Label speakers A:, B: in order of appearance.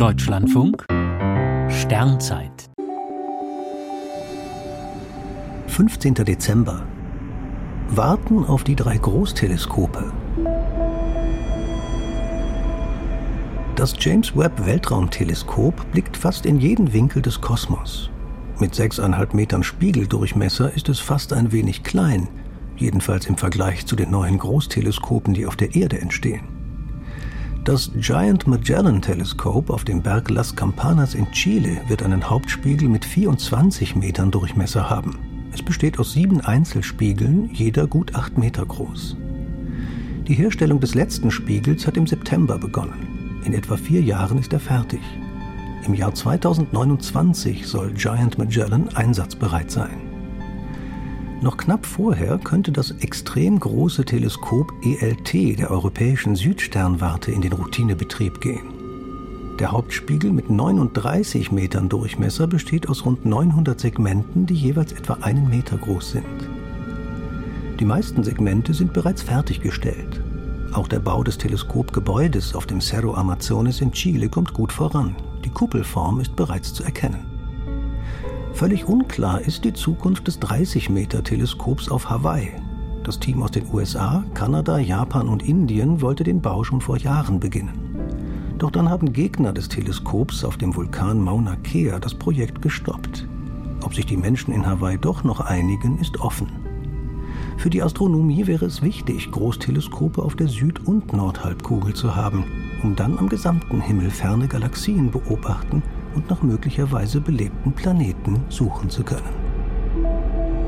A: Deutschlandfunk Sternzeit
B: 15. Dezember Warten auf die drei Großteleskope. Das James Webb Weltraumteleskop blickt fast in jeden Winkel des Kosmos. Mit 6,5 Metern Spiegeldurchmesser ist es fast ein wenig klein, jedenfalls im Vergleich zu den neuen Großteleskopen, die auf der Erde entstehen. Das Giant Magellan Teleskop auf dem Berg Las Campanas in Chile wird einen Hauptspiegel mit 24 Metern Durchmesser haben. Es besteht aus sieben Einzelspiegeln, jeder gut 8 Meter groß. Die Herstellung des letzten Spiegels hat im September begonnen. In etwa vier Jahren ist er fertig. Im Jahr 2029 soll Giant Magellan einsatzbereit sein. Noch knapp vorher könnte das extrem große Teleskop ELT der Europäischen Südsternwarte in den Routinebetrieb gehen. Der Hauptspiegel mit 39 Metern Durchmesser besteht aus rund 900 Segmenten, die jeweils etwa einen Meter groß sind. Die meisten Segmente sind bereits fertiggestellt. Auch der Bau des Teleskopgebäudes auf dem Cerro Amazones in Chile kommt gut voran. Die Kuppelform ist bereits zu erkennen. Völlig unklar ist die Zukunft des 30-Meter-Teleskops auf Hawaii. Das Team aus den USA, Kanada, Japan und Indien wollte den Bau schon vor Jahren beginnen. Doch dann haben Gegner des Teleskops auf dem Vulkan Mauna Kea das Projekt gestoppt. Ob sich die Menschen in Hawaii doch noch einigen, ist offen. Für die Astronomie wäre es wichtig, Großteleskope auf der Süd- und Nordhalbkugel zu haben, um dann am gesamten Himmel ferne Galaxien beobachten und nach möglicherweise belebten Planeten suchen zu können.